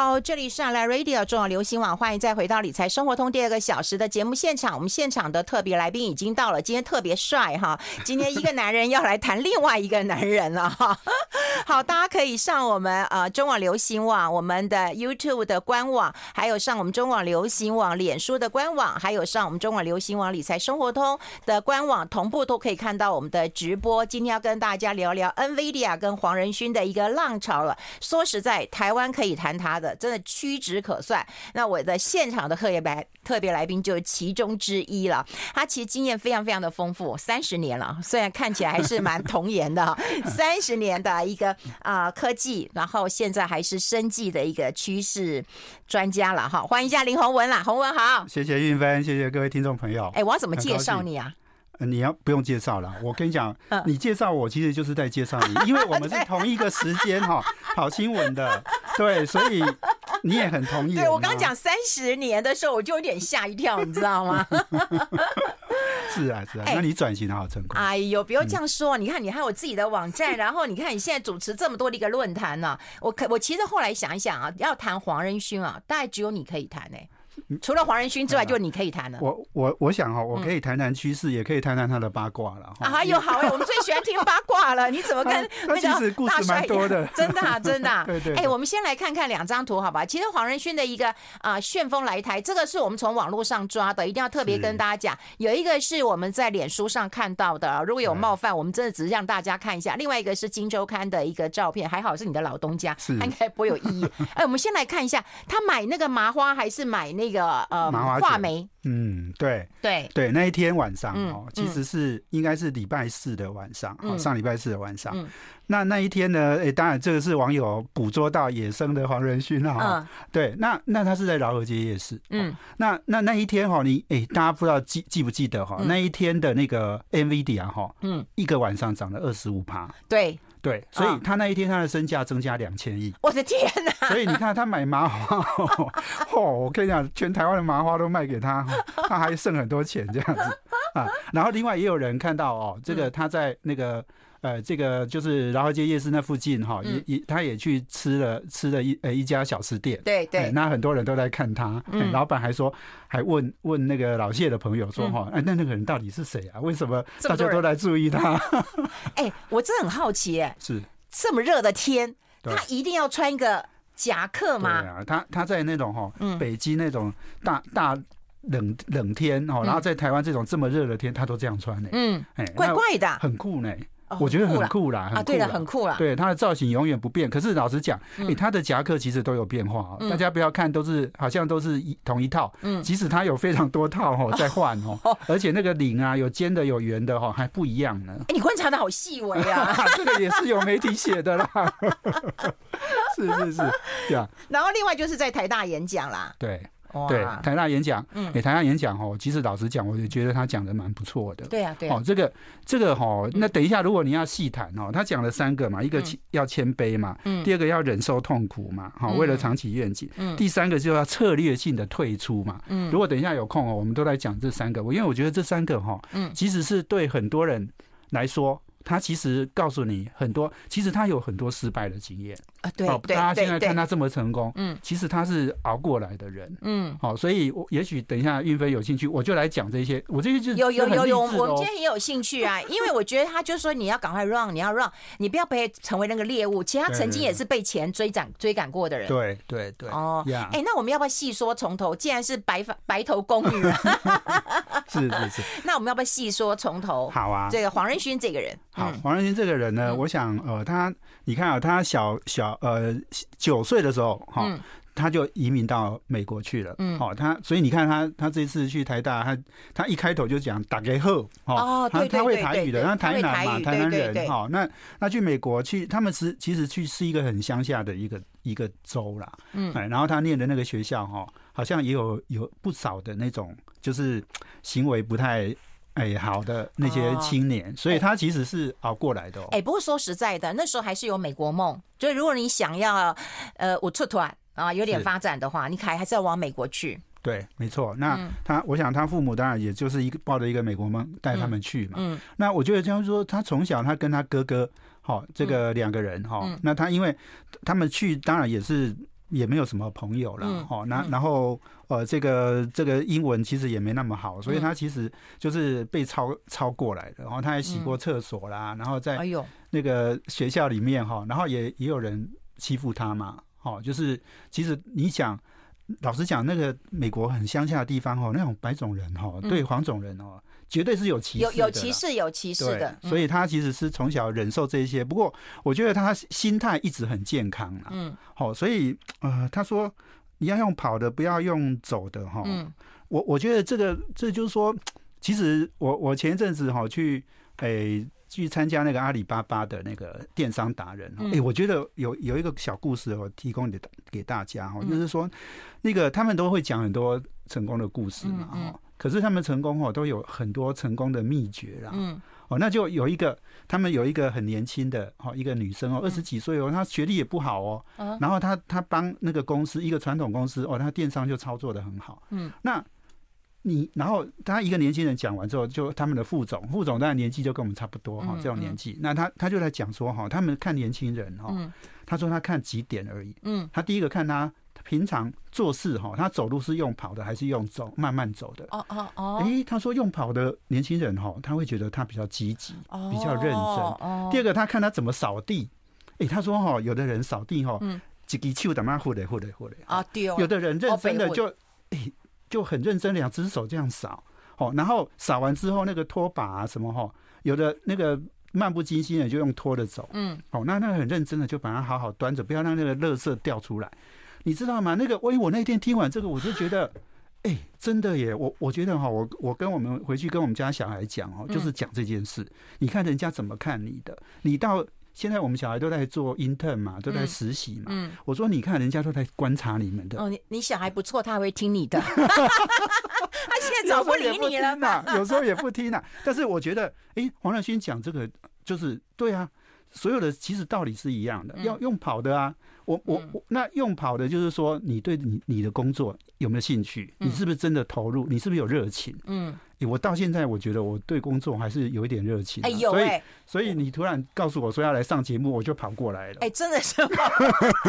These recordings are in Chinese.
好，这里是来 Radio 中广流行网，欢迎再回到理财生活通第二个小时的节目现场。我们现场的特别来宾已经到了，今天特别帅哈！今天一个男人要来谈另外一个男人了哈。好，大家可以上我们呃中广流行网、我们的 YouTube 的官网，还有上我们中广流行网脸书的官网，还有上我们中广流行网理财生活通的官网，同步都可以看到我们的直播。今天要跟大家聊聊 NVIDIA 跟黄仁勋的一个浪潮了。说实在，台湾可以谈他的。真的屈指可算。那我的现场的特别来特别来宾就是其中之一了。他其实经验非常非常的丰富，三十年了，虽然看起来还是蛮童颜的。三十年的一个啊、呃、科技，然后现在还是生计的一个趋势专家了哈。欢迎一下林宏文啦，宏文好。谢谢运芬，谢谢各位听众朋友。哎，我要怎么介绍你啊？你要不用介绍了，我跟你讲，你介绍我其实就是在介绍你，因为我们是同一个时间哈跑新闻的，对，所以你也很同意。对，我刚讲三十年的时候，我就有点吓一跳，你知道吗？是啊，是啊，那你转型好成功。哎呦，不要这样说，你看你还有自己的网站，然后你看你现在主持这么多的一个论坛呢，我可我其实后来想一想啊，要谈黄仁勋啊，大概只有你可以谈哎、欸。除了黄仁勋之外，就你可以谈了。我我我想哈，我可以谈谈趋势，也可以谈谈他的八卦了。啊，有好哎，我们最喜欢听八卦了。你怎么跟那个其实故事蛮多的，真的啊，真的。对对。哎，我们先来看看两张图，好吧？其实黄仁勋的一个啊旋风来台，这个是我们从网络上抓的，一定要特别跟大家讲。有一个是我们在脸书上看到的，如果有冒犯，我们真的只是让大家看一下。另外一个是《金周刊》的一个照片，还好是你的老东家，应该不会有异议。哎，我们先来看一下，他买那个麻花还是买那个呃？画眉，嗯，对，对，对，那一天晚上哦，其实是应该是礼拜四的晚上，哦，上礼拜四的晚上。那那一天呢，哎，当然这个是网友捕捉到野生的黄仁勋哈，对，那那他是在饶河街夜市，嗯，那那那一天哈，你哎，大家不知道记记不记得哈，那一天的那个 NVIDIA 哈，嗯，一个晚上涨了二十五趴，对。对，所以他那一天他的身价增加两千亿。我的天哪！所以你看他买麻花，嚯！我跟你讲，全台湾的麻花都卖给他，他还剩很多钱这样子啊。然后另外也有人看到哦，这个他在那个。呃，这个就是饶河街夜市那附近哈，也也他也去吃了吃了一呃一家小吃店，对对，那很多人都在看他，老板还说还问问那个老谢的朋友说哈，哎，那那个人到底是谁啊？为什么大家都来注意他？哎，我真的很好奇，哎，是。这么热的天，他一定要穿一个夹克吗？对啊，他他在那种哈北京那种大大冷冷天哈，然后在台湾这种这么热的天，他都这样穿呢，嗯，哎，怪怪的，很酷呢。我觉得很酷啦，啊，对的，很酷啦。对，它的造型永远不变。可是老实讲，哎，它的夹克其实都有变化。大家不要看都是好像都是一同一套，嗯，即使它有非常多套哈在换哦，而且那个领啊有尖的有圆的哈还不一样呢。哎，你观察的好细微啊，这个也是有媒体写的啦。是是是，对啊。然后另外就是在台大演讲啦，对。对，台大演讲，嗯，台大演讲哦，其实老实讲，我就觉得他讲的蛮不错的。对啊，对啊。哦，这个这个哈，那等一下，如果你要细谈哦，他讲了三个嘛，一个要谦卑嘛，嗯，第二个要忍受痛苦嘛，好，为了长期愿景，嗯，第三个就要策略性的退出嘛，嗯，如果等一下有空哦，我们都来讲这三个，我因为我觉得这三个哈，嗯，其实是对很多人来说。他其实告诉你很多，其实他有很多失败的经验啊。对，大家现在看他这么成功，嗯，其实他是熬过来的人，嗯，好，所以我也许等一下运飞有兴趣，我就来讲这些。我这些就有有有有，我们今天也有兴趣啊，因为我觉得他就是说你要赶快 run，你要 run，你不要被成为那个猎物。其实他曾经也是被钱追赶追赶过的人。对对对。哦，哎，那我们要不要细说从头？既然是白发白头宫女，是是是。那我们要不要细说从头？好啊。这个黄仁勋这个人。好，黄仁勋这个人呢，我想，呃，他，你看啊，他小小呃九岁的时候，哈，他就移民到美国去了，嗯，好，他，所以你看他，他这次去台大，他他一开头就讲打给后，哦，他他会台语的，那台南嘛，台南人，哈，那那去美国去，他们是其实去是一个很乡下的一个一个州啦，嗯，哎，然后他念的那个学校，哈，好像也有有不少的那种，就是行为不太。哎，好的，那些青年，所以他其实是熬过来的。哎，不过说实在的，那时候还是有美国梦，就是如果你想要呃，我出团啊，有点发展的话，你还还是要往美国去。对，没错。那他，我想他父母当然也就是一个抱着一个美国梦带他们去嘛。嗯。那我觉得这样说，他从小他跟他哥哥，好，这个两个人哈，那他因为他们去，当然也是。也没有什么朋友了，哈，那然后呃，这个这个英文其实也没那么好，所以他其实就是被抄抄过来的，然后他还洗过厕所啦，然后在那个学校里面哈，然后也也有人欺负他嘛，哦，就是其实你想，老实讲，那个美国很乡下的地方哈，那种白种人哈，对黄种人哦。绝对是有歧视，有有歧视，有歧视的，所以他其实是从小忍受这些。不过，我觉得他心态一直很健康啊。嗯，好，所以呃，他说你要用跑的，不要用走的哈。嗯，我我觉得这个这就是说，其实我我前一阵子哈去诶去参加那个阿里巴巴的那个电商达人，诶，我觉得有有一个小故事我提供给给大家哈，就是说那个他们都会讲很多成功的故事嘛哈。可是他们成功哦，都有很多成功的秘诀啦。嗯，哦，那就有一个，他们有一个很年轻的哦，一个女生哦，二十几岁哦，她学历也不好哦。然后她她帮那个公司，一个传统公司哦，她电商就操作的很好。嗯，那你然后他一个年轻人讲完之后，就他们的副总，副总当然年纪就跟我们差不多哈，这种年纪。那他他就在讲说哈，他们看年轻人哈，他说他看几点而已。嗯，他第一个看他。平常做事哈，他走路是用跑的还是用走慢慢走的？哦哦哦！哎，他说用跑的年轻人哈，他会觉得他比较积极，比较认真。哦。第二个，他看他怎么扫地。哎，他说哈，有的人扫地哈，几个球的嘛，呼嘞呼嘞呼嘞。啊，对。有的人认真的就哎，就很认真，两只手这样扫。哦，然后扫完之后那个拖把啊什么哈，有的那个漫不经心的就用拖着走。嗯。哦，那那个很认真的就把它好好端着，不要让那个垃圾掉出来。你知道吗？那个，我我那天听完这个，我就觉得，哎、欸，真的耶！我我觉得哈，我我跟我们回去跟我们家小孩讲哦，就是讲这件事。你看人家怎么看你的？你到现在我们小孩都在做 intern 嘛，都在实习嘛。嗯，我说你看人家都在观察你们的。哦，你你小孩不错，他还会听你的。他现在早不理你了嘛？有时候也不听啊。但是我觉得，哎、欸，黄乐勋讲这个就是对啊，所有的其实道理是一样的，要用跑的啊。我我我，那用跑的，就是说，你对你你的工作有没有兴趣？你是不是真的投入？你是不是有热情？嗯，我到现在我觉得我对工作还是有一点热情。哎，有哎，所以你突然告诉我说要来上节目，我就跑过来了。哎，真的是吗？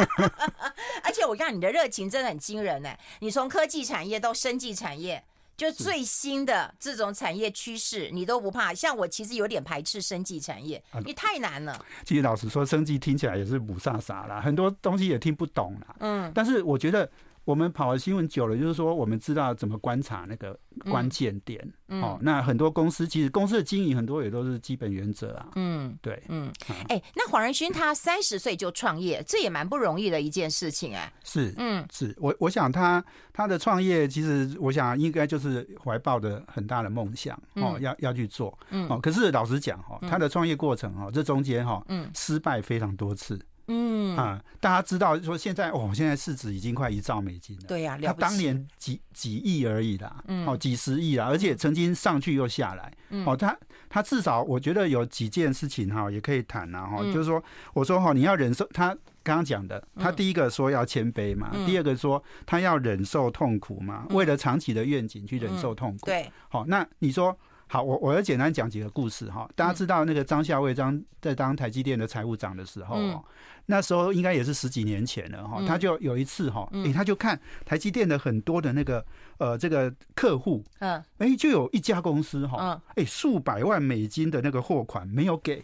而且我看你的热情真的很惊人呢。你从科技产业到生技产业。就最新的这种产业趋势，你都不怕？像我其实有点排斥生技产业，你太难了。其实老实说，生技听起来也是雾煞煞啦，很多东西也听不懂啦。嗯，但是我觉得。我们跑了新闻久了，就是说我们知道怎么观察那个关键点。嗯，哦，那很多公司其实公司的经营很多也都是基本原则啊。嗯，对，嗯，哎，那黄仁勋他三十岁就创业，这也蛮不容易的一件事情哎。是，嗯，是我我想他他的创业，其实我想应该就是怀抱着很大的梦想哦，要要去做。嗯，哦，可是老实讲哈，他的创业过程哈，这中间哈，嗯，失败非常多次。嗯啊，大家知道说现在哦，现在市值已经快一兆美金了。对呀，他当年几几亿而已啦，嗯，哦，几十亿啦，而且曾经上去又下来。嗯，哦，他他至少我觉得有几件事情哈，也可以谈呐哈，就是说，我说哈，你要忍受他刚刚讲的，他第一个说要谦卑嘛，第二个说他要忍受痛苦嘛，为了长期的愿景去忍受痛苦。对，好，那你说。好，我我要简单讲几个故事哈。大家知道那个张夏卫张在当台积电的财务长的时候，嗯、那时候应该也是十几年前了哈。嗯、他就有一次哈，哎、欸，他就看台积电的很多的那个呃这个客户，嗯，哎、欸，就有一家公司哈，哎、欸，数百万美金的那个货款没有给，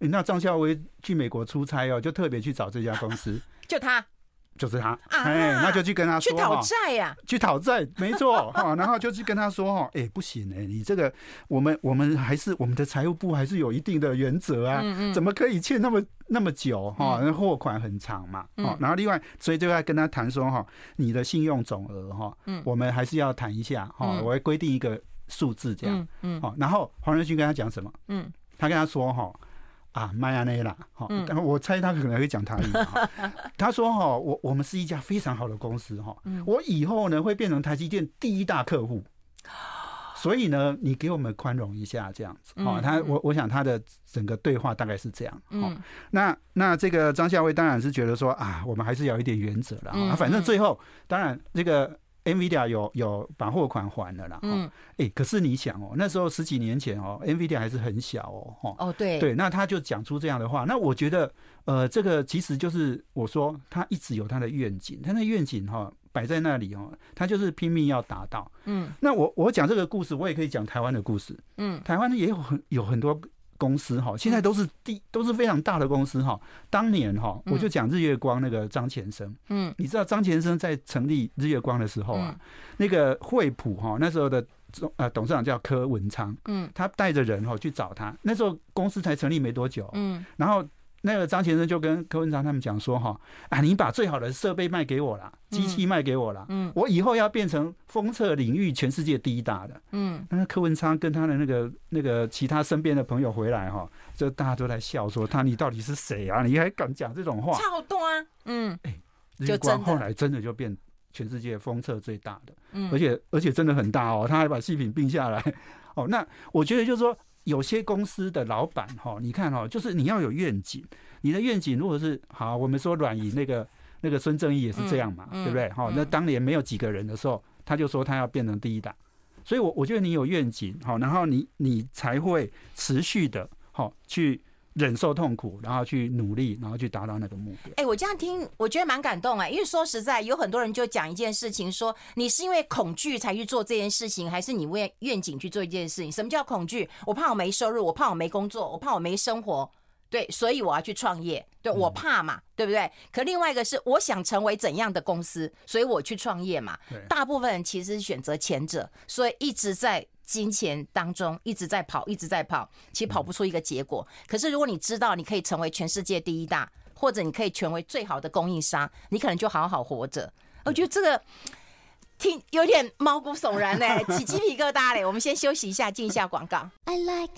欸、那张孝威去美国出差哦，就特别去找这家公司，就他。就是他，哎，那就去跟他说，去讨债呀，去讨债，没错。哈。然后就去跟他说哈，哎，不行哎，你这个我们我们还是我们的财务部还是有一定的原则啊，怎么可以欠那么那么久哈？那货款很长嘛，然后另外，所以就要跟他谈说哈，你的信用总额哈，我们还是要谈一下哈，我会规定一个数字这样，嗯，好，然后黄仁勋跟他讲什么？嗯，他跟他说哈。啊，迈阿密啦，哈，但我猜他可能会讲台语。他说：“哈，我我们是一家非常好的公司，哈，我以后呢会变成台积电第一大客户，所以呢，你给我们宽容一下，这样子。好，他我我想他的整个对话大概是这样。好，那那这个张夏威当然是觉得说啊，我们还是要有一点原则了啊，反正最后当然这个 NVIDIA 有有把货款还了啦。嗯，哎、欸，可是你想哦，那时候十几年前哦，NVIDIA 还是很小哦。哦，对对，那他就讲出这样的话，那我觉得呃，这个其实就是我说他一直有他的愿景，他的愿景哈摆在那里哦，他就是拼命要达到。嗯，那我我讲这个故事，我也可以讲台湾的故事。嗯，台湾也有很有很多。公司哈，现在都是第都是非常大的公司哈。当年哈，我就讲日月光那个张前生，嗯，你知道张前生在成立日月光的时候啊，那个惠普哈那时候的总呃董事长叫柯文昌，嗯，他带着人哈去找他，那时候公司才成立没多久，嗯，然后。那个张先生就跟柯文昌他们讲说：“哈，啊，你把最好的设备卖给我啦，机器卖给我啦，嗯，我以后要变成封测领域全世界第一大的，嗯。那柯文昌跟他的那个那个其他身边的朋友回来哈，就大家都在笑说他你到底是谁啊？你还敢讲这种话？超多啊，嗯，哎，日月光后来真的就变全世界封测最大的，嗯，而且而且真的很大哦，他还把细品并下来，哦，那我觉得就是说。”有些公司的老板哈，你看哈，就是你要有愿景。你的愿景如果是好，我们说软银那个那个孙正义也是这样嘛，对不对？哈，那当年没有几个人的时候，他就说他要变成第一大。所以，我我觉得你有愿景好，然后你你才会持续的好去。忍受痛苦，然后去努力，然后去达到那个目标。哎、欸，我这样听，我觉得蛮感动哎，因为说实在，有很多人就讲一件事情，说你是因为恐惧才去做这件事情，还是你为愿景去做一件事情？什么叫恐惧？我怕我没收入，我怕我没工作，我怕我没生活，对，所以我要去创业，对，我怕嘛，对不对？可另外一个是我想成为怎样的公司，所以我去创业嘛。大部分人其实是选择前者，所以一直在。金钱当中一直在跑，一直在跑，其实跑不出一个结果。可是如果你知道你可以成为全世界第一大，或者你可以成为最好的供应商，你可能就好好活着。我觉得这个听有点毛骨悚然嘞，起鸡皮疙瘩嘞。我们先休息一下，进一下广告。I like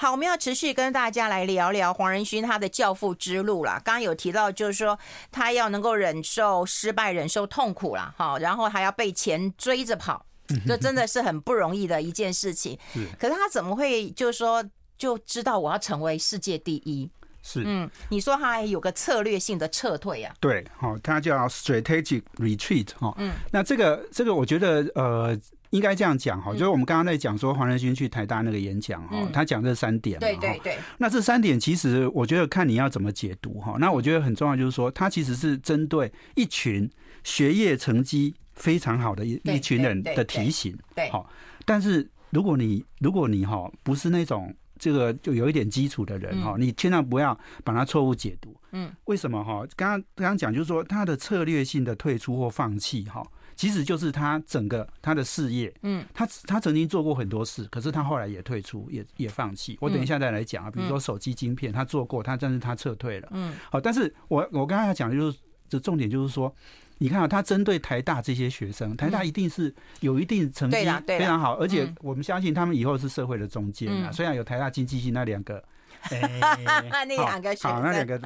好，我们要持续跟大家来聊聊黄仁勋他的教父之路啦。刚刚有提到，就是说他要能够忍受失败，忍受痛苦啦，好，然后还要被钱追着跑，这真的是很不容易的一件事情。可是他怎么会就是说就知道我要成为世界第一？是，嗯，你说他还有个策略性的撤退啊？对，好，他叫 strategic retreat 哈。嗯，那这个这个，我觉得呃。应该这样讲哈，就是我们刚刚在讲说黄仁勋去台大那个演讲哈，他讲这三点嘛，对对对。那这三点其实我觉得看你要怎么解读哈。那我觉得很重要就是说，他其实是针对一群学业成绩非常好的一一群人的提醒。对。好，但是如果你如果你哈不是那种这个就有一点基础的人哈，你千万不要把它错误解读。嗯。为什么哈？刚刚刚刚讲就是说他的策略性的退出或放弃哈。其实就是他整个他的事业，嗯，他他曾经做过很多事，可是他后来也退出，也也放弃。我等一下再来讲啊，比如说手机晶片，他做过，他但是他撤退了，嗯，好，但是我我刚才要讲的就是，这重点就是说，你看啊，他针对台大这些学生，台大一定是有一定成绩非常好，而且我们相信他们以后是社会的中间啊。虽然有台大经济系那两个，哎，那两个好，那两个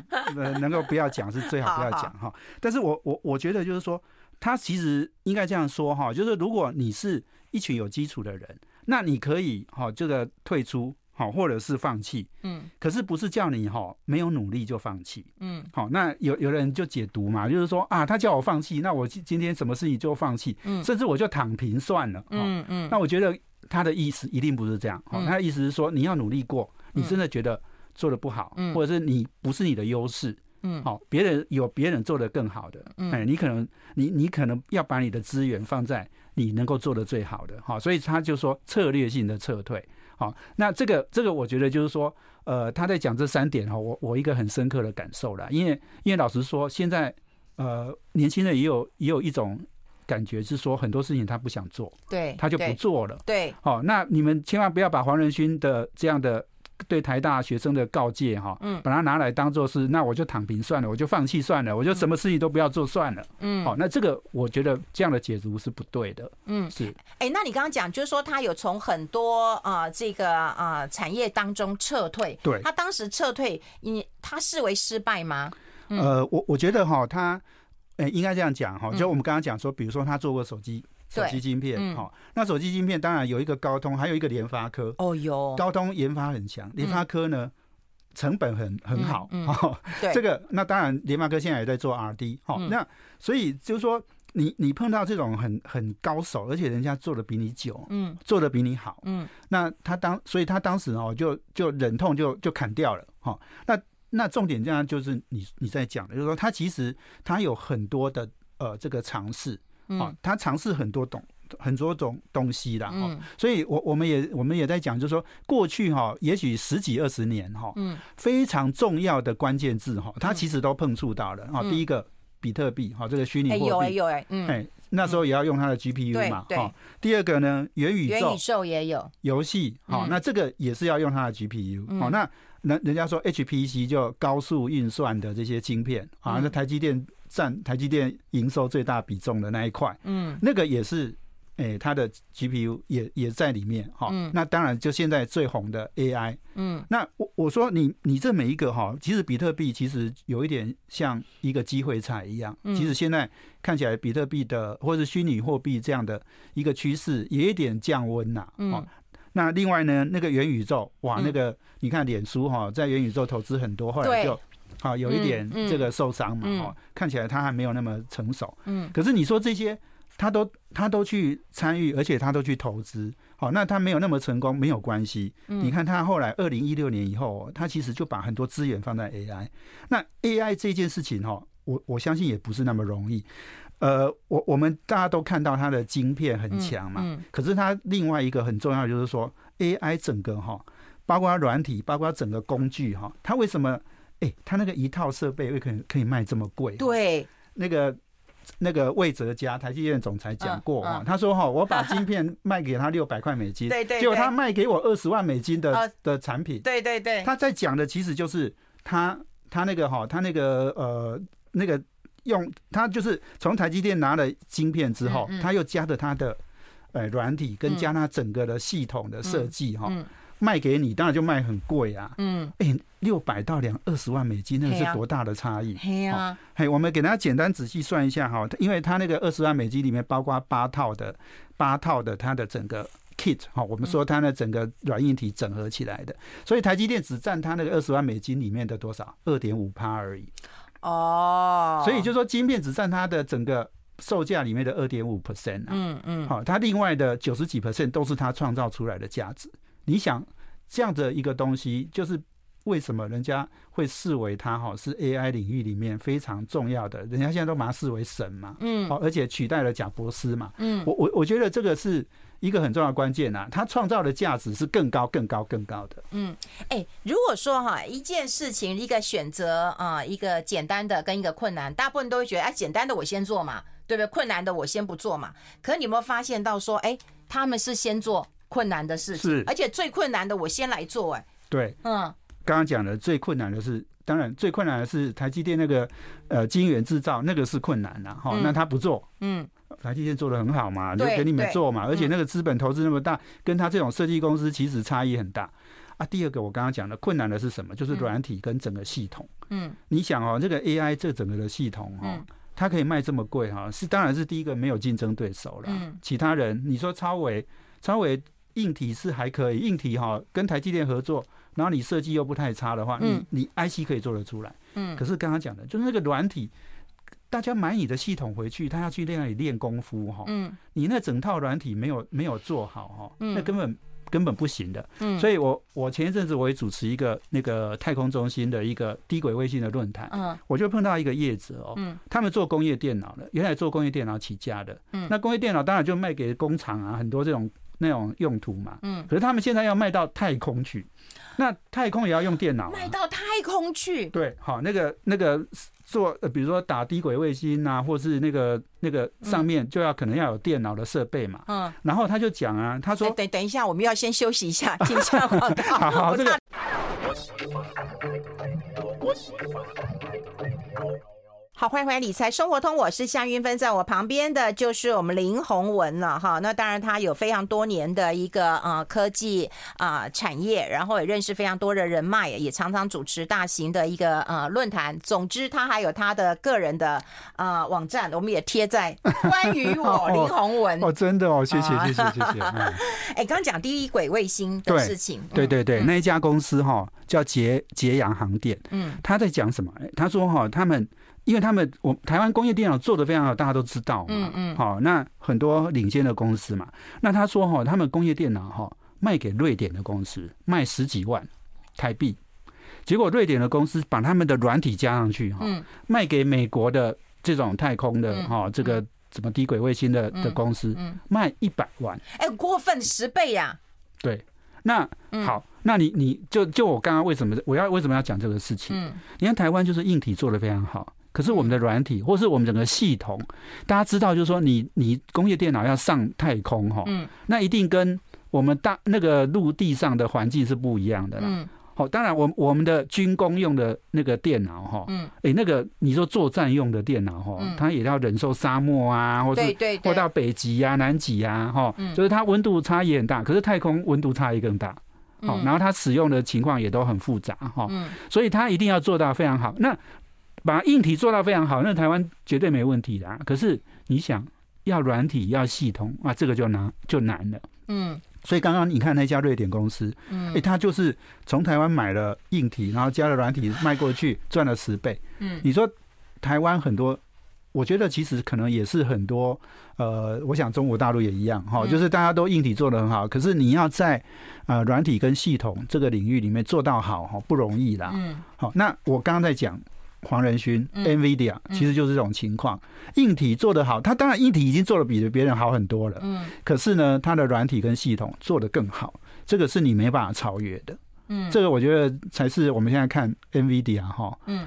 能够不要讲是最好不要讲哈。但是我我我觉得就是说。他其实应该这样说哈，就是如果你是一群有基础的人，那你可以哈这个退出好，或者是放弃，嗯，可是不是叫你哈没有努力就放弃，嗯，好，那有有人就解读嘛，就是说啊，他叫我放弃，那我今今天什么事情就放弃，嗯，甚至我就躺平算了，嗯嗯，那我觉得他的意思一定不是这样，好，他的意思是说你要努力过，你真的觉得做的不好，嗯，或者是你不是你的优势。嗯，好，别人有别人做的更好的，哎，你可能你你可能要把你的资源放在你能够做的最好的，哈，所以他就说策略性的撤退，好，那这个这个我觉得就是说，呃，他在讲这三点哈，我我一个很深刻的感受了，因为因为老实说，现在呃年轻人也有也有一种感觉是说很多事情他不想做，对，他就不做了，对，好，那你们千万不要把黄仁勋的这样的。对台大学生的告诫哈，嗯，把它拿来当做是，那我就躺平算了，我就放弃算了，我就什么事情都不要做算了，嗯，好，那这个我觉得这样的解读是不对的，嗯，是，哎、欸，那你刚刚讲就是说他有从很多啊、呃、这个啊、呃、产业当中撤退，对，他当时撤退，你他视为失败吗？嗯、呃，我我觉得哈，他，哎，应该这样讲哈，就我们刚刚讲说，比如说他做过手机。手机晶片，好，那手机晶片当然有一个高通，还有一个联发科。哦哟，高通研发很强，联发科呢，成本很很好，嗯，嗯对，这个那当然联发科现在也在做 R&D，好，那所以就是说你你碰到这种很很高手，而且人家做的比你久，嗯，做的比你好，嗯，那他当所以他当时哦就就忍痛就就砍掉了，哈，那那重点这样就是你你在讲的，就是说他其实他有很多的呃这个尝试，啊，他尝试很多种。很多种东西啦，嗯，所以我我们也我们也在讲，就是说过去哈，也许十几二十年哈，嗯，非常重要的关键字哈，他其实都碰触到了啊。第一个比特币哈，这个虚拟货币，有哎有哎，嗯，那时候也要用它的 GPU 嘛，哈。第二个呢，元宇宙，元宇宙也有。游戏，好，那这个也是要用它的 GPU，好，那人人家说 HPC 就高速运算的这些晶片啊，那台积电占台积电营收最大比重的那一块，嗯，那个也是。哎、欸，它的 GPU 也也在里面哈。嗯。那当然，就现在最红的 AI。嗯。那我我说你你这每一个哈，其实比特币其实有一点像一个机会菜一样。嗯。其实现在看起来，比特币的或者是虚拟货币这样的一个趋势，也有一点降温呐。嗯。那另外呢，那个元宇宙，哇，那个你看脸书哈，在元宇宙投资很多，后来就好有一点这个受伤嘛。哈。看起来他还没有那么成熟。嗯。可是你说这些。他都他都去参与，而且他都去投资，好，那他没有那么成功没有关系。你看他后来二零一六年以后，他其实就把很多资源放在 AI。那 AI 这件事情哈，我我相信也不是那么容易。呃，我我们大家都看到它的晶片很强嘛，可是它另外一个很重要就是说 AI 整个哈，包括软体，包括整个工具哈，它为什么？哎，它那个一套设备为可可以卖这么贵？对，那个。那个魏哲家台积电总裁讲过啊，他说哈，我把晶片卖给他六百块美金，对对，结果他卖给我二十万美金的的产品，对对对，他在讲的其实就是他他那个哈，他那个呃那个用它就是从台积电拿了晶片之后，他又加的他的呃软体跟加它整个的系统的设计哈。卖给你，当然就卖很贵啊。嗯，哎，六百到两二十万美金，那个是多大的差异？嘿，我们给大家简单仔细算一下哈，因为它那个二十万美金里面包括八套的八套的它的整个 kit 哈，我们说它的整个软硬体整合起来的，所以台积电只占它那个二十万美金里面的多少？二点五趴而已。哦，所以就说晶片只占它的整个售价里面的二点五 percent 啊。嗯嗯，好，它另外的九十几 percent 都是它创造出来的价值。你想这样的一个东西，就是为什么人家会视为它哈是 AI 领域里面非常重要的，人家现在都把它视为神嘛，嗯，好而且取代了贾博斯嘛，嗯，我我我觉得这个是一个很重要的关键呐，它创造的价值是更高、更高、更高的。嗯，哎，如果说哈一件事情一个选择啊，一个简单的跟一个困难，大部分都会觉得哎，简单的我先做嘛，对不对？困难的我先不做嘛。可你有没有发现到说，哎，他们是先做？困难的事情，是而且最困难的，我先来做。哎，对，嗯，刚刚讲的最困难的是，当然最困难的是台积电那个呃晶圆制造，那个是困难的哈。那他不做，嗯，台积电做的很好嘛，就给你们做嘛。而且那个资本投资那么大，跟他这种设计公司其实差异很大啊。第二个我刚刚讲的困难的是什么？就是软体跟整个系统。嗯，你想哦，这个 AI 这整个的系统哈，它可以卖这么贵哈，是当然是第一个没有竞争对手了。嗯，其他人你说超伟，超伟。硬体是还可以，硬体哈跟台积电合作，然后你设计又不太差的话，你你 IC 可以做得出来。嗯，可是刚刚讲的就是那个软体，大家买你的系统回去，他要去那里练功夫哈。嗯，你那整套软体没有没有做好哈，那根本根本不行的。嗯，所以我我前一阵子我也主持一个那个太空中心的一个低轨卫星的论坛，嗯，我就碰到一个业者哦，嗯，他们做工业电脑的，原来做工业电脑起家的，嗯，那工业电脑当然就卖给工厂啊，很多这种。那种用途嘛，嗯，可是他们现在要卖到太空去，那太空也要用电脑，卖到太空去，对，好，那个那个做，比如说打低轨卫星啊，或是那个那个上面就要可能要有电脑的设备嘛，嗯，然后他就讲啊，他说，等等一下，我们要先休息一下，听一下广告，好好，这个。好，欢迎回来理财生活通，我是夏云芬，在我旁边的就是我们林宏文了哈。那当然，他有非常多年的一个呃科技啊、呃、产业，然后也认识非常多的人脉，也常常主持大型的一个呃论坛。总之，他还有他的个人的呃网站，我们也贴在 关于我林宏文哦，哦，真的哦，谢谢谢谢谢谢。哎、嗯，刚刚讲低轨卫星的事情，对对对，对，那一家公司哈叫捷捷阳航电，嗯，他在讲什么？他说哈，他们。因为他们我台湾工业电脑做的非常好，大家都知道嘛。嗯嗯。好，那很多领先的公司嘛。那他说哈，他们工业电脑哈卖给瑞典的公司卖十几万台币，结果瑞典的公司把他们的软体加上去哈，卖给美国的这种太空的哈这个什么低轨卫星的的公司，卖一百万。哎，过分十倍呀！对，那好，那你你就就我刚刚为什么我要为什么要讲这个事情？嗯，你看台湾就是硬体做的非常好。可是我们的软体，或是我们整个系统，大家知道，就是说你，你你工业电脑要上太空哈，那一定跟我们大那个陆地上的环境是不一样的啦。好，当然，我我们的军工用的那个电脑哈，哎，那个你说作战用的电脑哈，它也要忍受沙漠啊，或是或到北极啊、南极啊，哈，就是它温度差异很大。可是太空温度差异更大，好，然后它使用的情况也都很复杂哈，所以它一定要做到非常好。那把硬体做到非常好，那台湾绝对没问题的。可是你想要软体要系统啊，这个就难就难了。嗯，所以刚刚你看那家瑞典公司，嗯，哎，他就是从台湾买了硬体，然后加了软体卖过去，赚了十倍。嗯，你说台湾很多，我觉得其实可能也是很多。呃，我想中国大陆也一样哈，就是大家都硬体做的很好，可是你要在呃软体跟系统这个领域里面做到好哈，不容易啦。嗯，好，那我刚刚在讲。黄仁勋，NVIDIA 其实就是这种情况，硬体做得好，它当然硬体已经做得比别人好很多了，嗯，可是呢，它的软体跟系统做得更好，这个是你没办法超越的，嗯，这个我觉得才是我们现在看 NVIDIA 哈，嗯，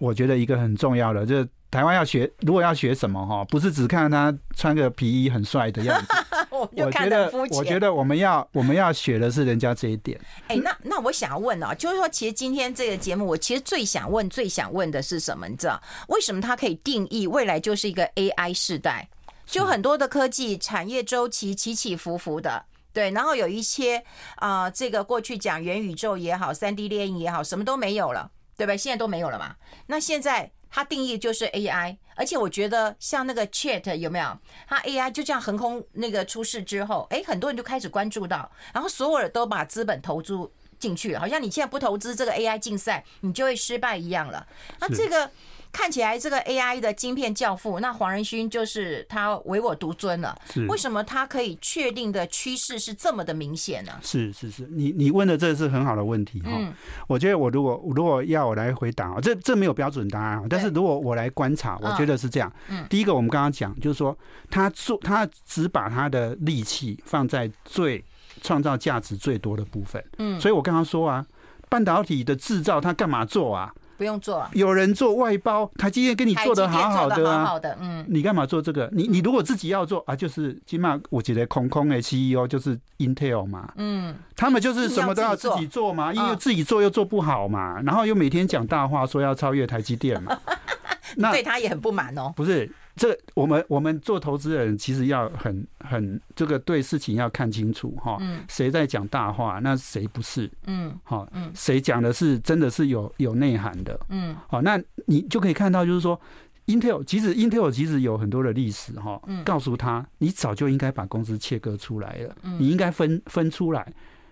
我觉得一个很重要的就是。台湾要学，如果要学什么哈，不是只看他穿个皮衣很帅的样子。我觉得，我觉得我们要我们要学的是人家这一点。哎，那那我想要问啊，就是说，其实今天这个节目，我其实最想问、最想问的是什么？你知道，为什么它可以定义未来就是一个 AI 时代？就很多的科技产业周期起起伏伏的，对，然后有一些啊，这个过去讲元宇宙也好、三 D 列印也好，什么都没有了，对不对？现在都没有了嘛？那现在。它定义就是 AI，而且我觉得像那个 Chat 有没有？它 AI 就这样横空那个出世之后，哎，很多人就开始关注到，然后所有人都把资本投注进去，好像你现在不投资这个 AI 竞赛，你就会失败一样了。那这个。看起来这个 AI 的晶片教父，那黄仁勋就是他唯我独尊了。是，为什么他可以确定的趋势是这么的明显呢？是是是，你你问的这是很好的问题哈。嗯，我觉得我如果如果要我来回答啊，这这没有标准答案。但是如果我来观察，我觉得是这样。嗯，第一个我们刚刚讲就是说，他做他只把他的力气放在最创造价值最多的部分。嗯，所以我刚刚说啊，半导体的制造他干嘛做啊？不用做，有人做外包，台积电跟你做的好好的啊，好的，嗯，你干嘛做这个？你你如果自己要做啊，就是起码我觉得空空的 CEO 就是 Intel 嘛，嗯，他们就是什么都要自己做嘛，因为自己做又做不好嘛，然后又每天讲大话说要超越台积电嘛，那对他也很不满哦，不是。这我们我们做投资人其实要很很这个对事情要看清楚哈，谁在讲大话，那谁不是？嗯，好，嗯，谁讲的是真的是有有内涵的？嗯，好，那你就可以看到，就是说，Intel 其实 Intel 其实有很多的历史哈，告诉他，你早就应该把公司切割出来了，你应该分分出来，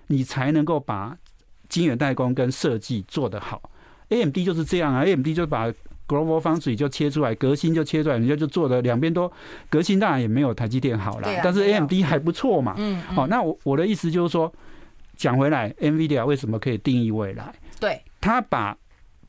你才能够把晶圆代工跟设计做得好。AMD 就是这样啊，AMD 就把。GlobalFoundries 就切出来，革新就切出来，人家就做的两边都革新，当然也没有台积电好啦，但是 AMD 还不错嘛。嗯，好，那我我的意思就是说，讲回来，NVIDIA 为什么可以定义未来？对，他把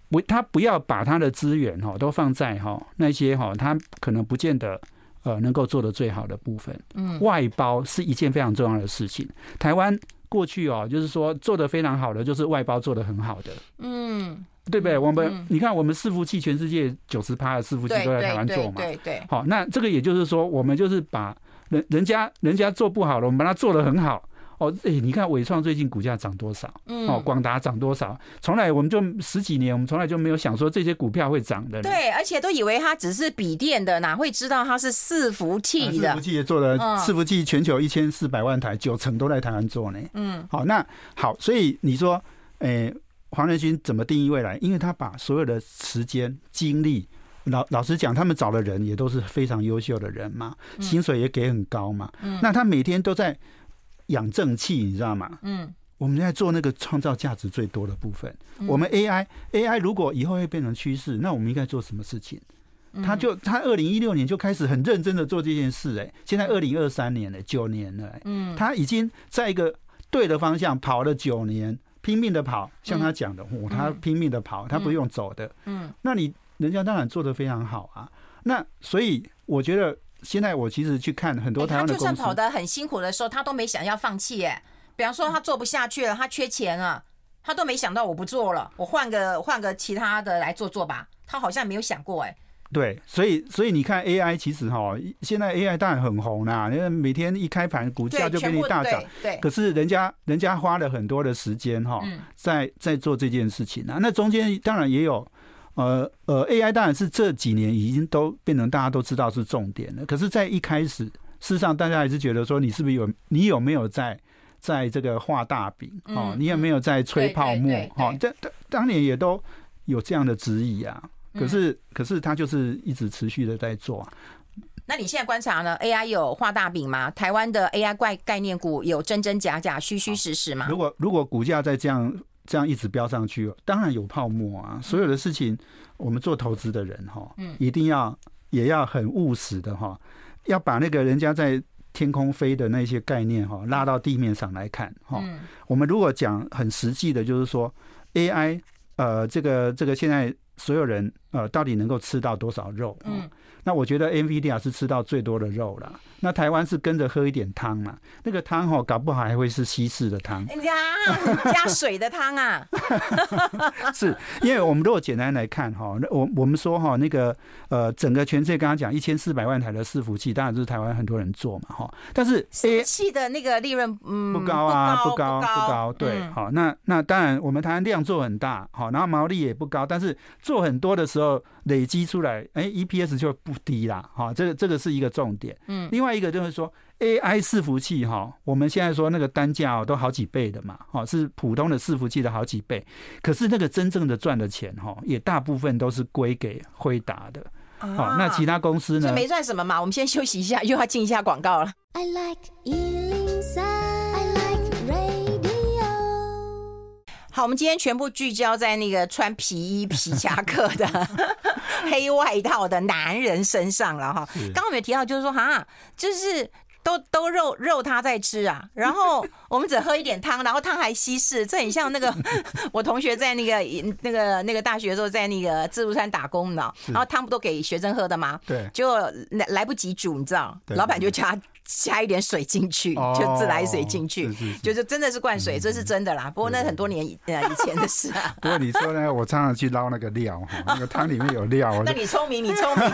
不，他不要把他的资源哈都放在哈那些哈他可能不见得呃能够做的最好的部分。嗯，外包是一件非常重要的事情。台湾过去哦，就是说做的非常好的，就是外包做的很好的。嗯。对不对？我们你看，我们伺服器全世界九十趴的伺服器都在台湾做嘛。对对。好，那这个也就是说，我们就是把人人家人家做不好了，我们把它做得很好。哦，哎，你看纬创最近股价涨多少？嗯哦，广达涨多少？从来我们就十几年，我们从来就没有想说这些股票会涨的。对，而且都以为它只是笔电的，哪会知道它是伺服器的？伺服器也做了，伺服器全球一千四百万台，九成都在台湾做呢。嗯，好，那好，所以你说，哎，黄仁勋怎么定义未来？因为他把所有的时间精力。老老实讲，他们找的人也都是非常优秀的人嘛，薪水也给很高嘛。嗯，那他每天都在养正气，你知道吗？嗯，我们在做那个创造价值最多的部分。我们 AI AI 如果以后会变成趋势，那我们应该做什么事情？他就他二零一六年就开始很认真的做这件事，哎，现在二零二三年了，九年了，嗯，他已经在一个对的方向跑了九年，拼命的跑，像他讲的，哦，他拼命的跑，他不用走的，嗯，那你。人家当然做的非常好啊，那所以我觉得现在我其实去看很多台湾的公司，他就算跑得很辛苦的时候，他都没想要放弃哎。比方说他做不下去了，他缺钱了，他都没想到我不做了，我换个换个其他的来做做吧。他好像没有想过哎。对，所以所以你看 AI 其实哈，现在 AI 当然很红啦，因为每天一开盘股价就给你大涨。对。可是人家人家花了很多的时间哈，在在做这件事情啊，那中间当然也有。呃呃，AI 当然是这几年已经都变成大家都知道是重点了。可是，在一开始，事实上大家还是觉得说，你是不是有你有没有在在这个画大饼哦？你有没有在吹泡沫？哈，这当当年也都有这样的质疑啊。可是，可是他就是一直持续的在做啊。那你现在观察呢？AI 有画大饼吗？台湾的 AI 怪概念股有真真假假、虚虚实实吗？如果如果股价再这样。这样一直飙上去，当然有泡沫啊！所有的事情，我们做投资的人哈，一定要也要很务实的哈，要把那个人家在天空飞的那些概念哈拉到地面上来看哈。我们如果讲很实际的，就是说 AI 呃，这个这个现在所有人呃，到底能够吃到多少肉？嗯，那我觉得 NVIDIA 是吃到最多的肉了。那台湾是跟着喝一点汤嘛？那个汤哈，搞不好还会是西式的汤，加加水的汤啊。是因为我们如果简单来看哈，那我我们说哈，那个呃，整个全世界刚刚讲一千四百万台的伺服器，当然就是台湾很多人做嘛哈。但是伺服器的那个利润嗯不高啊，不高不高，对，好，那那当然我们台湾量做很大，好，然后毛利也不高，但是做很多的时候累积出来，哎，EPS 就不低啦，哈，这个这个是一个重点，嗯，另外。一个就是说，AI 伺服器哈，我们现在说那个单价哦都好几倍的嘛，哈，是普通的伺服器的好几倍。可是那个真正的赚的钱哈，也大部分都是归给辉达的。好，那其他公司呢？没赚什么嘛。我们先休息一下，又要进一下广告了。I like 好，我们今天全部聚焦在那个穿皮衣皮夹克的 黑外套的男人身上了哈。刚刚我们有提到，就是说哈，就是都都肉肉他在吃啊，然后 我们只喝一点汤，然后汤还稀释，这很像那个 我同学在那个那个那个大学的时候在那个自助餐打工呢，然后汤不都给学生喝的吗？对，就来来不及煮，你知道，老板就加。加一点水进去，就自来水进去，就是真的是灌水，这是真的啦。不过那很多年以以前的事啊。不过你说呢？我常常去捞那个料哈，那个汤里面有料。那你聪明，你聪明。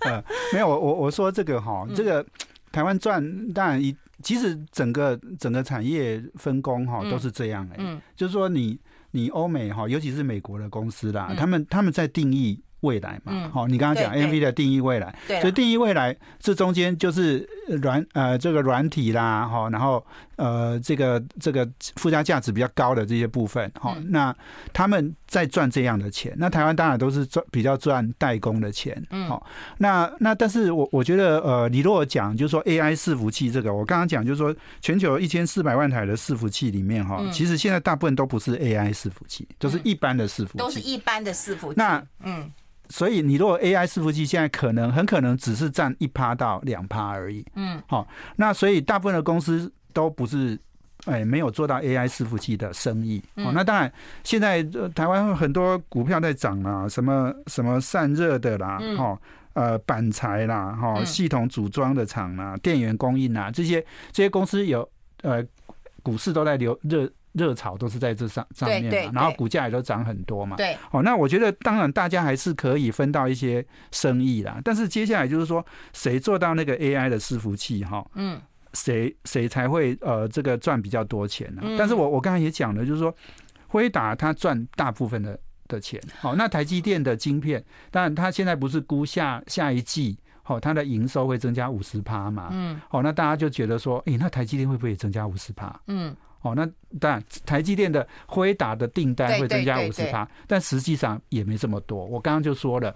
呃，没有，我我我说这个哈，这个台湾赚，当然一其实整个整个产业分工哈都是这样哎，就是说你你欧美哈，尤其是美国的公司啦，他们他们在定义。未来嘛，好，你刚刚讲 NVIDIA 的定义未来，所以定义未来这中间就是软呃这个软体啦，哈，然后呃这个这个附加价值比较高的这些部分，哈，那他们在赚这样的钱，那台湾当然都是赚比较赚代工的钱，嗯，好，那那但是我我觉得呃，你如果讲就是说 AI 伺服器这个，我刚刚讲就是说全球一千四百万台的伺服器里面哈，其实现在大部分都不是 AI 伺服器，都是一般的伺服器，都是一般的伺服器，那嗯。所以你如果 AI 伺服器现在可能很可能只是占一趴到两趴而已，嗯，好，那所以大部分的公司都不是，哎，没有做到 AI 伺服器的生意，哦，那当然现在台湾很多股票在涨啊，什么什么散热的啦，哈，呃，板材啦，哈，系统组装的厂啊，电源供应啊，这些这些公司有呃股市都在流热。热潮都是在这上上面嘛，然后股价也都涨很多嘛。对，哦，那我觉得当然大家还是可以分到一些生意啦。但是接下来就是说，谁做到那个 AI 的伺服器哈？嗯，谁谁才会呃这个赚比较多钱呢？但是我我刚才也讲了，就是说辉达它赚大部分的的钱。好，那台积电的晶片，当然它现在不是估下下一季，好，它的营收会增加五十趴嘛？嗯，好，那大家就觉得说，诶，那台积电会不会也增加五十趴？嗯，哦，那当然台积电的辉达的订单会增加五十趴，但实际上也没这么多。我刚刚就说了，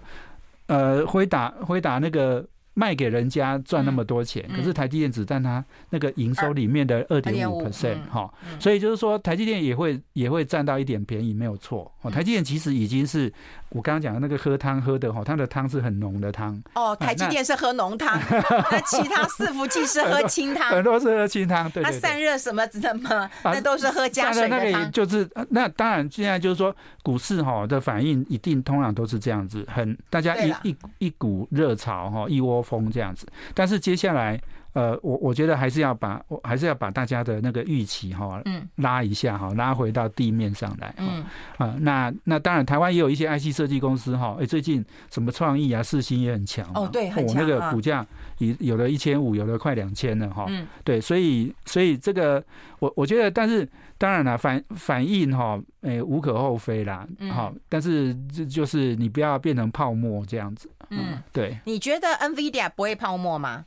呃，辉达辉达那个。卖给人家赚那么多钱，可是台积电只占它那个营收里面的二点五 percent 哈，所以就是说台积电也会也会占到一点便宜，没有错。哦，台积电其实已经是我刚刚讲的那个喝汤喝的哈，它的汤是很浓的汤。哦，台积电是喝浓汤，那其他伺服器是喝清汤，很多是喝清汤。对，它散热什么的吗，那都是喝加水的汤。就是那当然现在就是说股市哈的反应一定通常都是这样子，很大家一一一股热潮哈一窝。风这样子，但是接下来，呃，我我觉得还是要把，我还是要把大家的那个预期哈，嗯，拉一下哈，拉回到地面上来，嗯啊，那那当然，台湾也有一些 IC 设计公司哈，哎，最近什么创意啊、世芯也很强哦，对，很强，我那个股价有有了一千五，有的快两千了哈，嗯，对，所以所以这个我我觉得，但是当然了，反反应哈，哎，无可厚非啦，好，但是这就是你不要变成泡沫这样子。嗯，对。你觉得 NVIDIA 不会泡沫吗？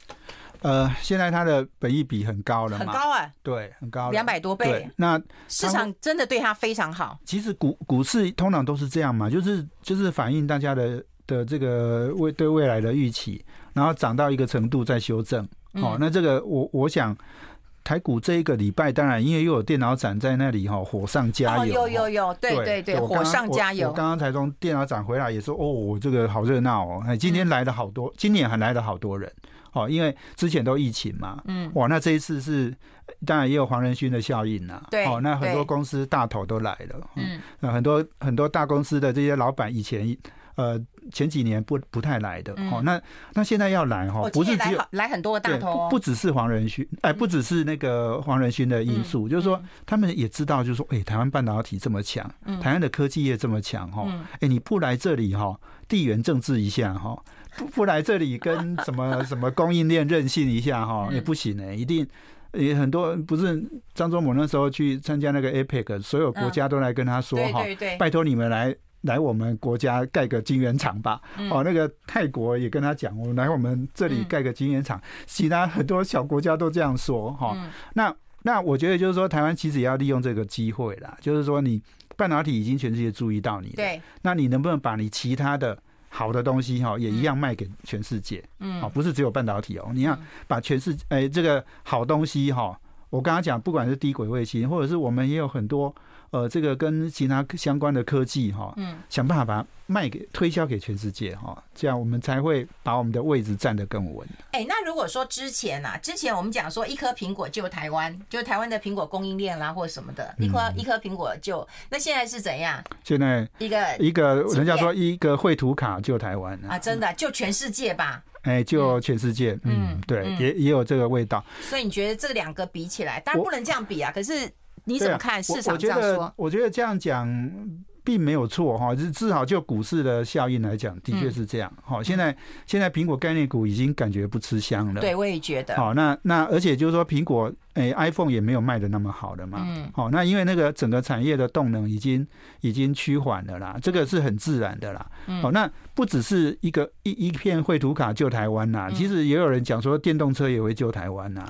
呃，现在它的本益比很高了嘛，很高啊，对，很高，两百多倍。那市场真的对它非常好。其实股股市通常都是这样嘛，就是就是反映大家的的这个未对未来的预期，然后涨到一个程度再修正。哦，那这个我我想。台股这一个礼拜，当然因为又有电脑展在那里哈，火上加油。有有有，对对对，火上加油。我刚刚才从电脑展回来，也说哦，这个好热闹哦。哎，今天来了好多，今年还来了好多人哦，因为之前都疫情嘛。嗯。哇，那这一次是当然也有黄仁勋的效应呐。对。哦，那很多公司大头都来了。嗯。那很多很多大公司的这些老板以前。呃，前几年不不太来的，哦，那那现在要来哈，不是只有来很多大头，不只是黄仁勋，哎，不只是那个黄仁勋的因素，就是说他们也知道，就是说，哎，台湾半导体这么强，台湾的科技业这么强，哈，哎，你不来这里哈，地缘政治一下哈，不不来这里跟什么 什么供应链任性一下哈，也不行呢，一定也很多，不是张忠谋那时候去参加那个 APEC，所有国家都来跟他说哈，拜托你们来。来我们国家盖个晶圆厂吧。哦，那个泰国也跟他讲，我们来我们这里盖个晶圆厂。其他很多小国家都这样说哈。那那我觉得就是说，台湾其实也要利用这个机会啦。就是说，你半导体已经全世界注意到你了，对。那你能不能把你其他的好的东西哈，也一样卖给全世界？嗯，啊，不是只有半导体哦，你要把全世界哎这个好东西哈，我刚刚讲，不管是低轨卫星，或者是我们也有很多。呃，这个跟其他相关的科技哈，嗯，想办法把它卖给推销给全世界哈，这样我们才会把我们的位置站得更稳。哎，那如果说之前啊，之前我们讲说一颗苹果救台湾，就台湾的苹果供应链啦，或什么的，一颗一颗苹果救，那现在是怎样？现在一个一个人家说一个绘图卡救台湾啊，真的救全世界吧？哎，救全世界，嗯，对，也也有这个味道。所以你觉得这两个比起来，当然不能这样比啊，可是。你怎么看市场这样说？我觉得，我觉得这样讲并没有错哈，至至少就股市的效应来讲，的确是这样。好，现在现在苹果概念股已经感觉不吃香了。对，我也觉得。好，那那而且就是说，苹果诶，iPhone 也没有卖的那么好了嘛。嗯。好，那因为那个整个产业的动能已经已经趋缓了啦，这个是很自然的啦。嗯好，那不只是一个一一片绘图卡救台湾呐，其实也有人讲说电动车也会救台湾呐。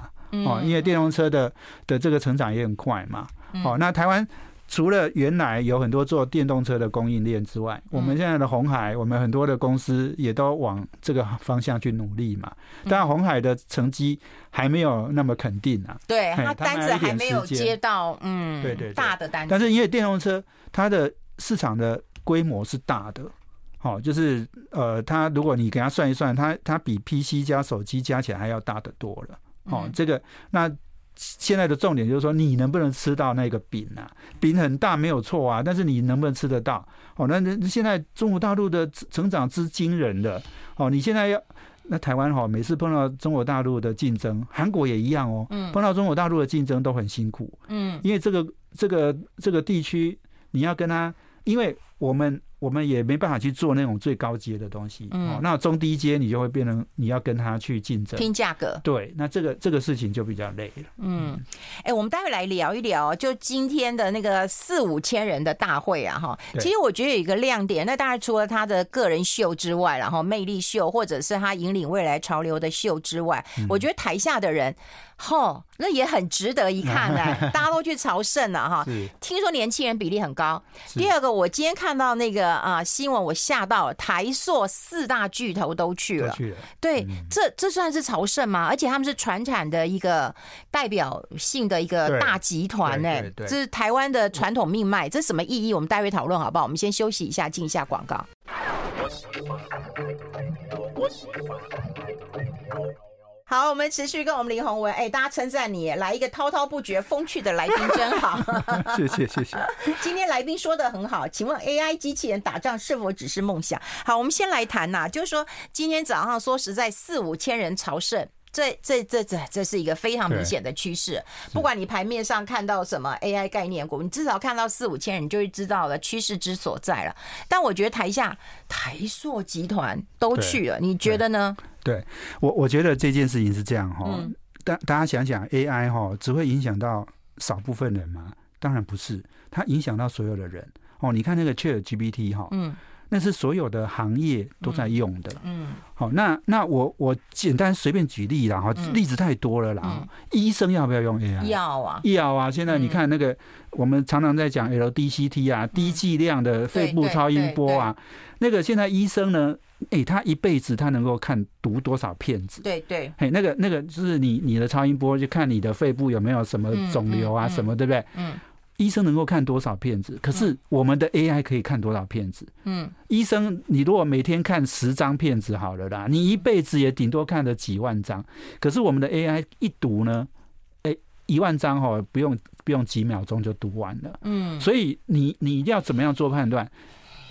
哦，因为电动车的的这个成长也很快嘛。哦，那台湾除了原来有很多做电动车的供应链之外，我们现在的红海，我们很多的公司也都往这个方向去努力嘛。当然，鸿海的成绩还没有那么肯定啊。对，他单子还没有接到，嗯，对对，大的单子。但是因为电动车它的市场的规模是大的，好，就是呃，它如果你给它算一算，它它比 PC 加手机加起来还要大得多了。哦，这个那现在的重点就是说，你能不能吃到那个饼啊？饼很大没有错啊，但是你能不能吃得到？哦，那那现在中国大陆的成长之惊人的哦，你现在要那台湾哈，每次碰到中国大陆的竞争，韩国也一样哦，碰到中国大陆的竞争都很辛苦，嗯，因为这个这个这个地区你要跟他，因为我们我们也没办法去做那种最高阶的东西，嗯，那中低阶你就会变成你要跟他去竞争，拼价格，对，那这个这个事情就比较累了，嗯，哎，我们待会来聊一聊，就今天的那个四五千人的大会啊，哈，其实我觉得有一个亮点，那当然除了他的个人秀之外，然后魅力秀或者是他引领未来潮流的秀之外，我觉得台下的人。吼，那也很值得一看的，大家都去朝圣了哈。听说年轻人比例很高。第二个，我今天看到那个啊新闻，我吓到了，台塑四大巨头都去了。对，这这算是朝圣吗？而且他们是传产的一个代表性的一个大集团呢。这是台湾的传统命脉，这是什么意义？我们待会讨论好不好？我们先休息一下，进一下广告。好，我们持续跟我们林宏文，哎，大家称赞你，来一个滔滔不绝、风趣的来宾，真好。谢 谢谢谢。今天来宾说的很好，请问 AI 机器人打仗是否只是梦想？好，我们先来谈呐、啊，就是说今天早上说实在四五千人朝圣，这这这这这是一个非常明显的趋势。不管你牌面上看到什么 AI 概念股，你至少看到四五千人，你就会知道了趋势之所在了。但我觉得台下台塑集团都去了，你觉得呢？对我，我觉得这件事情是这样哈，大、嗯、大家想想，AI 哈只会影响到少部分人吗？当然不是，它影响到所有的人哦。你看那个 ChatGPT 哈，嗯，那是所有的行业都在用的，嗯，好，那那我我简单随便举例啦哈，例子太多了啦。嗯、医生要不要用 AI？要啊，要啊。现在你看那个，我们常常在讲 LDCT 啊，低剂量的肺部超音波啊，那个现在医生呢？哎、欸，他一辈子他能够看读多少片子？对对，嘿，那个那个就是你你的超音波，就看你的肺部有没有什么肿瘤啊什么，对不对？嗯，医生能够看多少片子？可是我们的 AI 可以看多少片子？嗯，医生，你如果每天看十张片子好了啦，你一辈子也顶多看了几万张。可是我们的 AI 一读呢，哎、欸，一万张哦，不用不用几秒钟就读完了。嗯，所以你你一定要怎么样做判断？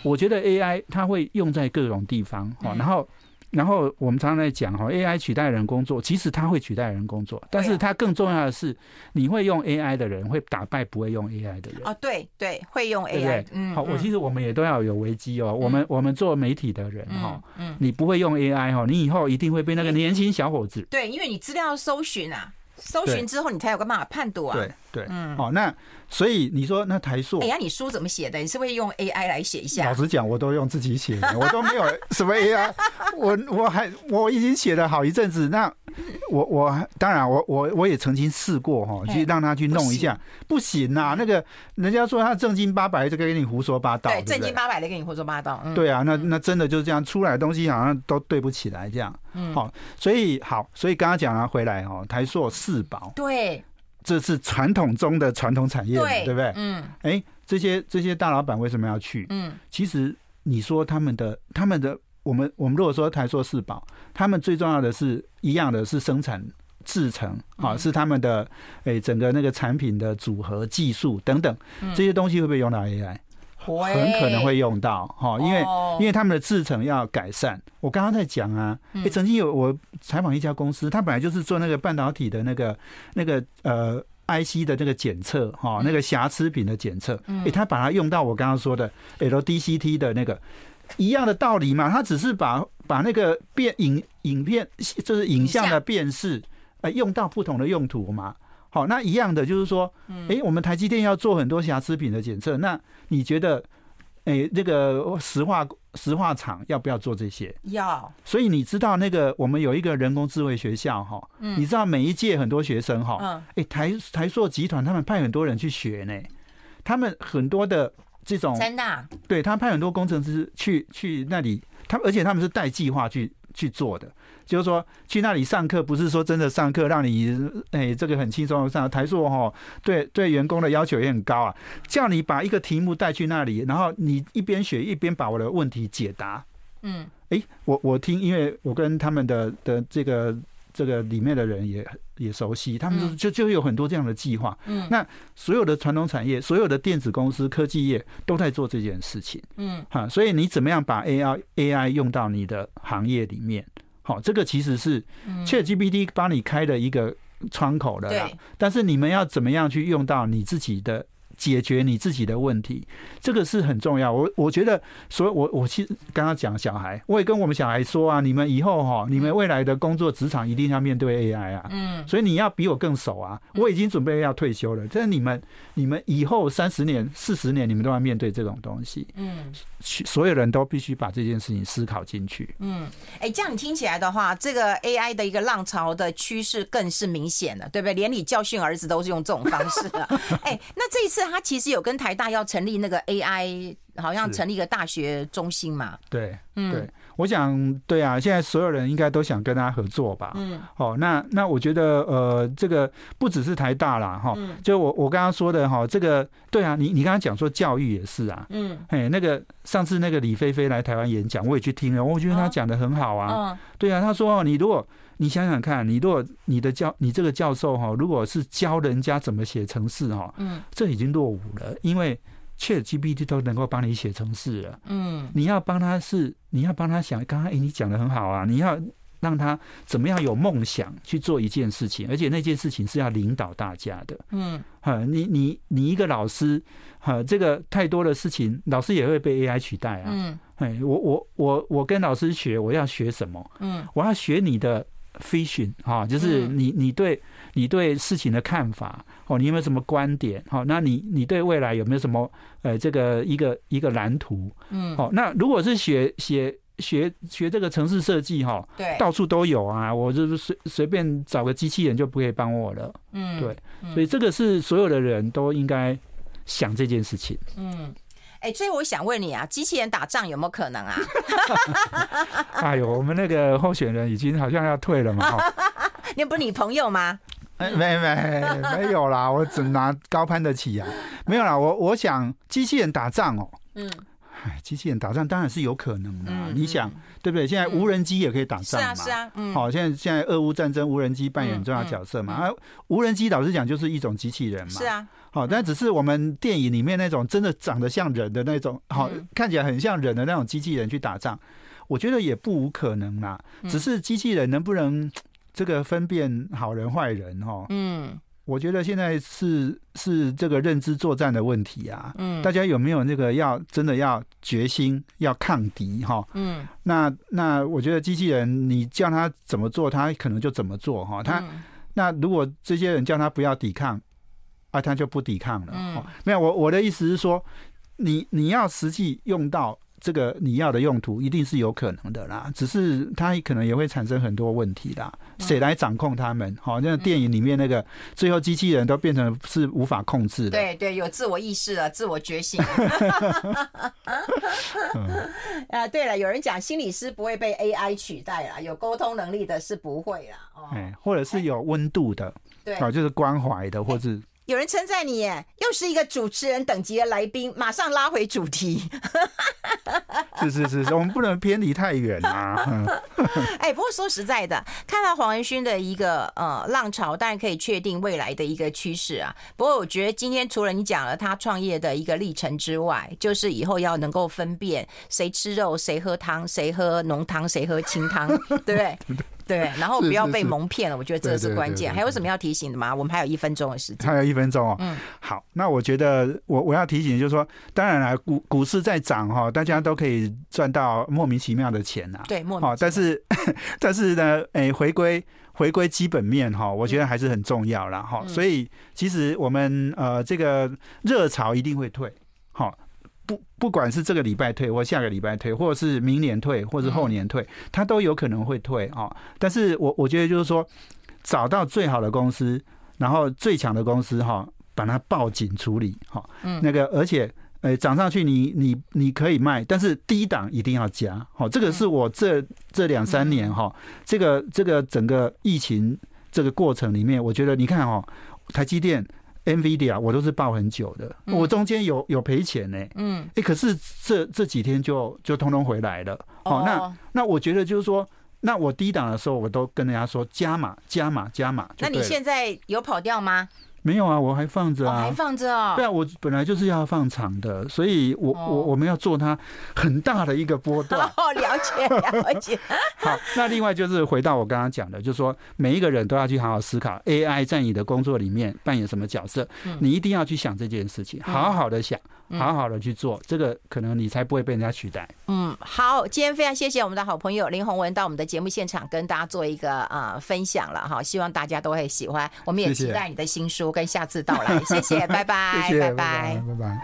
我觉得 AI 它会用在各种地方哈，然后，然后我们常常在讲哈，AI 取代人工作，其实它会取代人工作，但是它更重要的是，你会用 AI 的人会打败不会用 AI 的人。哦，对对，会用 AI。嗯，好，我其实我们也都要有危机哦。我们我们做媒体的人哈，你不会用 AI 哈，你以后一定会被那个年轻小伙子。对，因为你资料搜寻啊。搜寻之后，你才有个办法判读啊。对对，嗯，哦，那所以你说那台塑，哎呀，你书怎么写的？你是不是用 AI 来写一下？老实讲，我都用自己写的，我都没有什么 AI。我我还我已经写了好一阵子。那我我当然我我我也曾经试过哈，去让他去弄一下，不行呐。那个人家说他正经八百，就跟你胡说八道。对，正经八百的跟你胡说八道。对啊，那那真的就是这样，出来的东西好像都对不起来这样。嗯，好，所以好，所以刚刚讲了回来哦，台塑四宝，对，这是传统中的传统产业，对，对不对？嗯，哎，这些这些大老板为什么要去？嗯，其实你说他们的他们的，我们我们如果说台塑四宝，他们最重要的是一样的是生产制成啊，是他们的哎整个那个产品的组合技术等等这些东西会不会用到 AI？很可能会用到哈，因为因为他们的制程要改善。我刚刚在讲啊，诶，曾经有我采访一家公司，他本来就是做那个半导体的那个那个呃 IC 的那个检测哈，那个瑕疵品的检测，诶，他把它用到我刚刚说的 LDCT 的那个。一样的道理嘛，他只是把把那个变影影片就是影像的辨识，呃，用到不同的用途嘛。好，那一样的就是说，哎，我们台积电要做很多瑕疵品的检测，那你觉得，哎，这个石化石化厂要不要做这些？要。所以你知道那个我们有一个人工智慧学校哈，你知道每一届很多学生哈，哎，台台塑集团他们派很多人去学呢，他们很多的这种真的，对他派很多工程师去去那里，他而且他们是带计划去去做的。就是说，去那里上课，不是说真的上课让你哎，这个很轻松上。台塑哈，对对，员工的要求也很高啊，叫你把一个题目带去那里，然后你一边学一边把我的问题解答。嗯，哎，我我听，因为我跟他们的的这个这个里面的人也也熟悉，他们就就有很多这样的计划。嗯，那所有的传统产业，所有的电子公司、科技业都在做这件事情。嗯，哈，所以你怎么样把 AI AI 用到你的行业里面？好，这个其实是 ChatGPT 帮你开的一个窗口的啦。但是你们要怎么样去用到你自己的解决你自己的问题，这个是很重要。我我觉得，所以我我其实刚刚讲小孩，我也跟我们小孩说啊，你们以后哈，你们未来的工作职场一定要面对 AI 啊，嗯，所以你要比我更熟啊。我已经准备要退休了，但是你们你们以后三十年、四十年，你们都要面对这种东西，嗯，所有人都必须把这件事情思考进去，嗯，哎，这样你听起来的话，这个 AI 的一个浪潮的趋势更是明显了，对不对？连你教训儿子都是用这种方式的，哎，那这一次。他其实有跟台大要成立那个 AI，好像成立一个大学中心嘛。对，嗯，对，我想，对啊，现在所有人应该都想跟他合作吧。嗯，哦，那那我觉得，呃，这个不只是台大啦，哈，就我我刚刚说的哈，这个对啊，你你刚刚讲说教育也是啊，嗯，哎，那个上次那个李飞飞来台湾演讲，我也去听了，我觉得他讲的很好啊。对啊，他说你如果你想想看，你如果你的教你这个教授哈，如果是教人家怎么写程式哈，嗯，这已经落伍了，因为 ChatGPT 都能够帮你写程式了，嗯，你要帮他是你要帮他想，刚刚哎你讲的很好啊，你要让他怎么样有梦想去做一件事情，而且那件事情是要领导大家的，嗯，哈，你你你一个老师，哈，这个太多的事情，老师也会被 AI 取代啊，嗯，哎，我我我我跟老师学，我要学什么？嗯，我要学你的。Vision 哈，就是你你对你对事情的看法哦，你有没有什么观点？好，那你你对未来有没有什么呃这个一个一个蓝图？嗯，好，那如果是学学学学这个城市设计哈，对，到处都有啊，我就是随随便找个机器人就不可以帮我了。嗯，对，所以这个是所有的人都应该想这件事情。嗯。哎，所以我想问你啊，机器人打仗有没有可能啊？哎呦，我们那个候选人已经好像要退了嘛。那 不是你朋友吗？哎，没没没有啦，我只拿高攀得起啊。没有啦，我我想机器人打仗哦。嗯。哎，机器人打仗当然是有可能的。你想对不对？现在无人机也可以打仗嘛。是啊，是啊。嗯。好，现在现在俄乌战争，无人机扮演重要角色嘛。啊，无人机老实讲就是一种机器人嘛。是啊。好，但只是我们电影里面那种真的长得像人的那种，好看起来很像人的那种机器人去打仗，我觉得也不无可能啦。只是机器人能不能这个分辨好人坏人哈？嗯，我觉得现在是是这个认知作战的问题啊。嗯，大家有没有那个要真的要决心要抗敌哈？嗯，那那我觉得机器人你叫他怎么做，他可能就怎么做哈。他那如果这些人叫他不要抵抗。啊，他就不抵抗了。嗯，没有，我我的意思是说，你你要实际用到这个你要的用途，一定是有可能的啦。只是它可能也会产生很多问题啦。谁来掌控他们？好，像电影里面那个最后机器人都变成是无法控制的。对对，有自我意识了，自我觉醒。啊，对了，有人讲心理师不会被 AI 取代啦，有沟通能力的是不会啦。哦，或者是有温度的，对，啊，就是关怀的，或者。有人称赞你，耶，又是一个主持人等级的来宾，马上拉回主题。是是是，我们不能偏离太远啊。哎，不过说实在的，看到黄文勋的一个呃浪潮，当然可以确定未来的一个趋势啊。不过我觉得今天除了你讲了他创业的一个历程之外，就是以后要能够分辨谁吃肉、谁喝汤、谁喝浓汤、谁喝清汤，对不对？对，然后不要被蒙骗了，我觉得这是关键。还有什么要提醒的吗？我们还有一分钟的时间。还有一分钟哦。嗯。好，那我觉得我我要提醒就是说，当然了，股股市在涨哈，大家都可以赚到莫名其妙的钱呐。对，莫名。但是但是呢，哎，回归回归基本面哈，我觉得还是很重要啦。哈。所以其实我们呃这个热潮一定会退。好。不，不管是这个礼拜退，或下个礼拜退，或者是明年退，或是后年退，它都有可能会退啊。但是我我觉得就是说，找到最好的公司，然后最强的公司哈，把它抱紧处理哈。嗯，那个而且呃涨上去你你你可以卖，但是低档一定要加。好，这个是我这这两三年哈，这个这个整个疫情这个过程里面，我觉得你看哈，台积电。NVIDIA 我都是抱很久的，我中间有有赔钱呢，嗯，哎，可是这这几天就就通通回来了，哦，那那我觉得就是说，那我低档的时候我都跟人家说加码加码加码，那你现在有跑掉吗？没有啊，我还放着啊，还放着啊。对啊，我本来就是要放长的，所以我我我们要做它很大的一个波段。哦，了解了解。好，那另外就是回到我刚刚讲的，就是说每一个人都要去好好思考 AI 在你的工作里面扮演什么角色，你一定要去想这件事情，好好的想，好好的去做，这个可能你才不会被人家取代。嗯，好，今天非常谢谢我们的好朋友林宏文到我们的节目现场跟大家做一个呃分享了哈，希望大家都会喜欢，我们也期待你的新书跟下次到来，谢谢，拜拜，谢谢，拜拜，拜拜。拜拜。